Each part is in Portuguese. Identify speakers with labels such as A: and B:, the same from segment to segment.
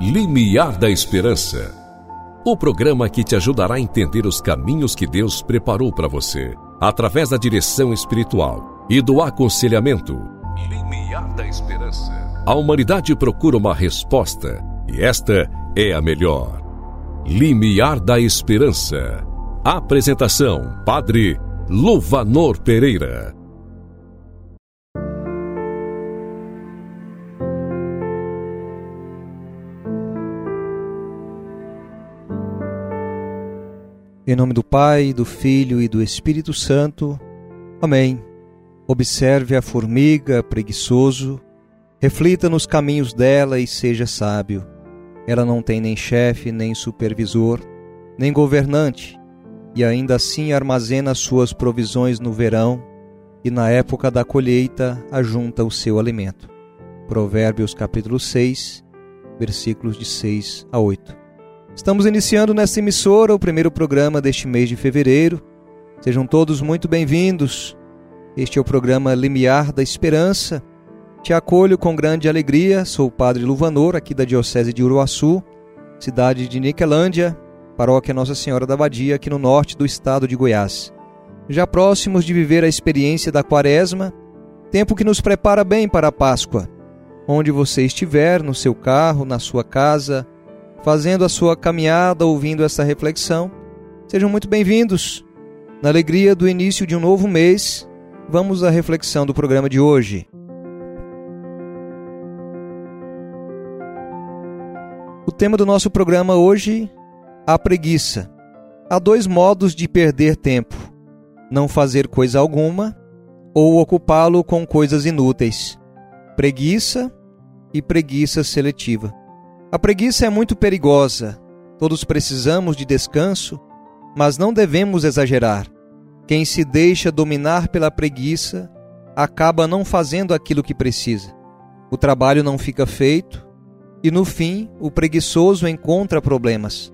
A: Limiar da Esperança. O programa que te ajudará a entender os caminhos que Deus preparou para você, através da direção espiritual e do aconselhamento. Limiar da Esperança. A humanidade procura uma resposta e esta é a melhor. Limiar da Esperança. Apresentação: Padre Luvanor Pereira.
B: Em nome do Pai, do Filho e do Espírito Santo. Amém. Observe a formiga, preguiçoso, reflita nos caminhos dela e seja sábio. Ela não tem nem chefe, nem supervisor, nem governante, e ainda assim armazena suas provisões no verão e na época da colheita ajunta o seu alimento. Provérbios capítulo 6, versículos de 6 a 8. Estamos iniciando nesta emissora o primeiro programa deste mês de fevereiro. Sejam todos muito bem-vindos. Este é o programa Limiar da Esperança. Te acolho com grande alegria. Sou o Padre Luvanor, aqui da Diocese de Uruaçu, cidade de Niquelândia, paróquia Nossa Senhora da Badia, aqui no norte do estado de Goiás. Já próximos de viver a experiência da Quaresma, tempo que nos prepara bem para a Páscoa. Onde você estiver, no seu carro, na sua casa, fazendo a sua caminhada, ouvindo essa reflexão. Sejam muito bem-vindos. Na alegria do início de um novo mês, vamos à reflexão do programa de hoje. O tema do nosso programa hoje, a preguiça. Há dois modos de perder tempo: não fazer coisa alguma ou ocupá-lo com coisas inúteis. Preguiça e preguiça seletiva. A preguiça é muito perigosa. Todos precisamos de descanso, mas não devemos exagerar. Quem se deixa dominar pela preguiça acaba não fazendo aquilo que precisa. O trabalho não fica feito e, no fim, o preguiçoso encontra problemas.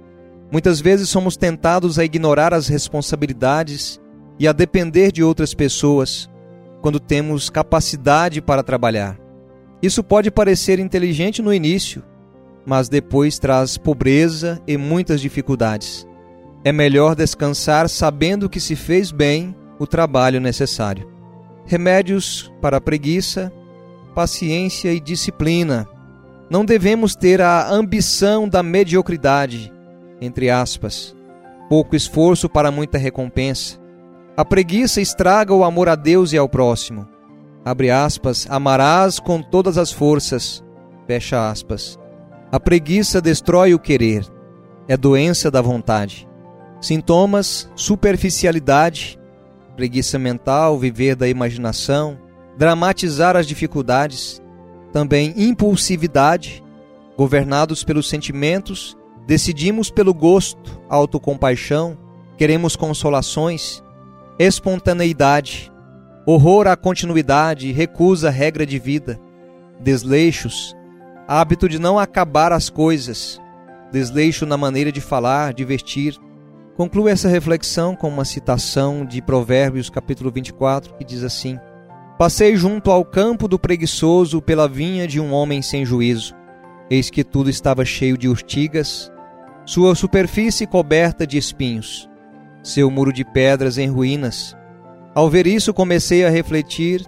B: Muitas vezes somos tentados a ignorar as responsabilidades e a depender de outras pessoas quando temos capacidade para trabalhar. Isso pode parecer inteligente no início, mas depois traz pobreza e muitas dificuldades. É melhor descansar sabendo que se fez bem o trabalho necessário. Remédios para a preguiça, paciência e disciplina. Não devemos ter a ambição da mediocridade, entre aspas, pouco esforço para muita recompensa. A preguiça estraga o amor a Deus e ao próximo. Abre aspas, amarás com todas as forças. Fecha aspas. A preguiça destrói o querer, é doença da vontade. Sintomas: superficialidade, preguiça mental, viver da imaginação, dramatizar as dificuldades, também impulsividade, governados pelos sentimentos, decidimos pelo gosto, autocompaixão, queremos consolações, espontaneidade, horror à continuidade, recusa à regra de vida, desleixos, hábito de não acabar as coisas, desleixo na maneira de falar, de vestir. Concluo essa reflexão com uma citação de Provérbios, capítulo 24, que diz assim: Passei junto ao campo do preguiçoso pela vinha de um homem sem juízo. Eis que tudo estava cheio de urtigas, sua superfície coberta de espinhos, seu muro de pedras em ruínas. Ao ver isso, comecei a refletir,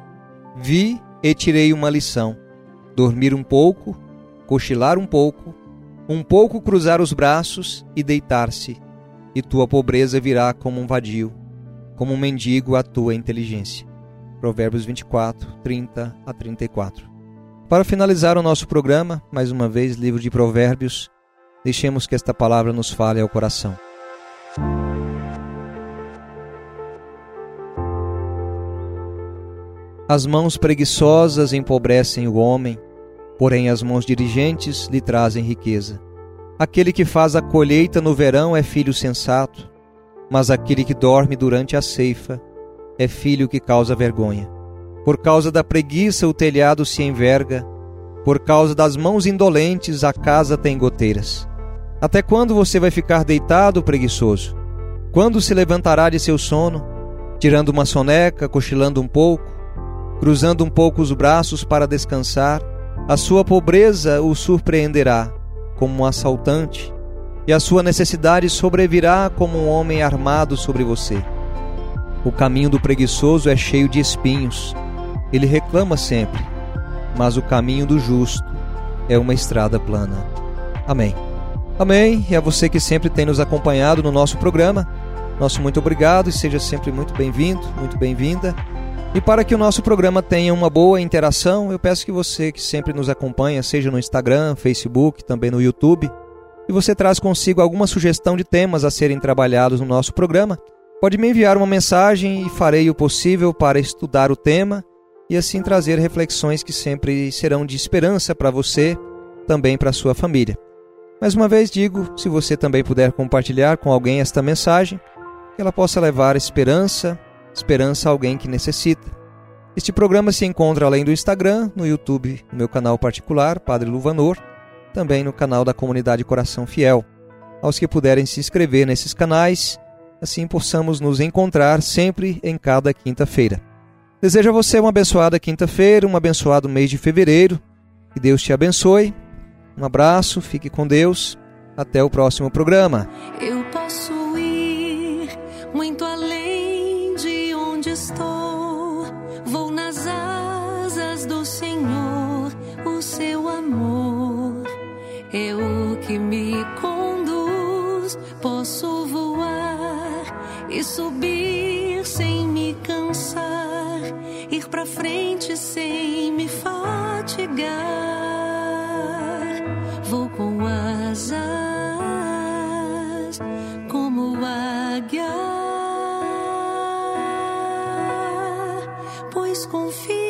B: vi e tirei uma lição. Dormir um pouco cochilar um pouco, um pouco cruzar os braços e deitar-se, e tua pobreza virá como um vadio, como um mendigo a tua inteligência. Provérbios 24, 30 a 34. Para finalizar o nosso programa, mais uma vez, livro de Provérbios, deixemos que esta palavra nos fale ao coração. As mãos preguiçosas empobrecem o homem, porém as mãos dirigentes lhe trazem riqueza. Aquele que faz a colheita no verão é filho sensato, mas aquele que dorme durante a ceifa é filho que causa vergonha. Por causa da preguiça o telhado se enverga, por causa das mãos indolentes a casa tem goteiras. Até quando você vai ficar deitado, preguiçoso? Quando se levantará de seu sono, tirando uma soneca, cochilando um pouco, cruzando um pouco os braços para descansar? A sua pobreza o surpreenderá, como um assaltante, e a sua necessidade sobrevirá como um homem armado sobre você. O caminho do preguiçoso é cheio de espinhos. Ele reclama sempre, mas o caminho do justo é uma estrada plana. Amém. Amém. E a você que sempre tem nos acompanhado no nosso programa, nosso muito obrigado e seja sempre muito bem-vindo, muito bem-vinda. E para que o nosso programa tenha uma boa interação, eu peço que você que sempre nos acompanha, seja no Instagram, Facebook, também no YouTube, e você traz consigo alguma sugestão de temas a serem trabalhados no nosso programa, pode me enviar uma mensagem e farei o possível para estudar o tema e assim trazer reflexões que sempre serão de esperança para você, também para sua família. Mais uma vez digo, se você também puder compartilhar com alguém esta mensagem, que ela possa levar esperança, esperança a alguém que necessita. Este programa se encontra além do Instagram, no YouTube, no meu canal particular, Padre Luvanor, também no canal da comunidade Coração Fiel. Aos que puderem se inscrever nesses canais, assim possamos nos encontrar sempre em cada quinta-feira. Desejo a você uma abençoada quinta-feira, um abençoado mês de fevereiro. Que Deus te abençoe. Um abraço, fique com Deus. Até o próximo programa.
C: Eu posso ir muito além Senhor, o seu amor é o que me conduz. Posso voar e subir sem me cansar, ir para frente sem me fatigar. Vou com asas como águia, pois confio.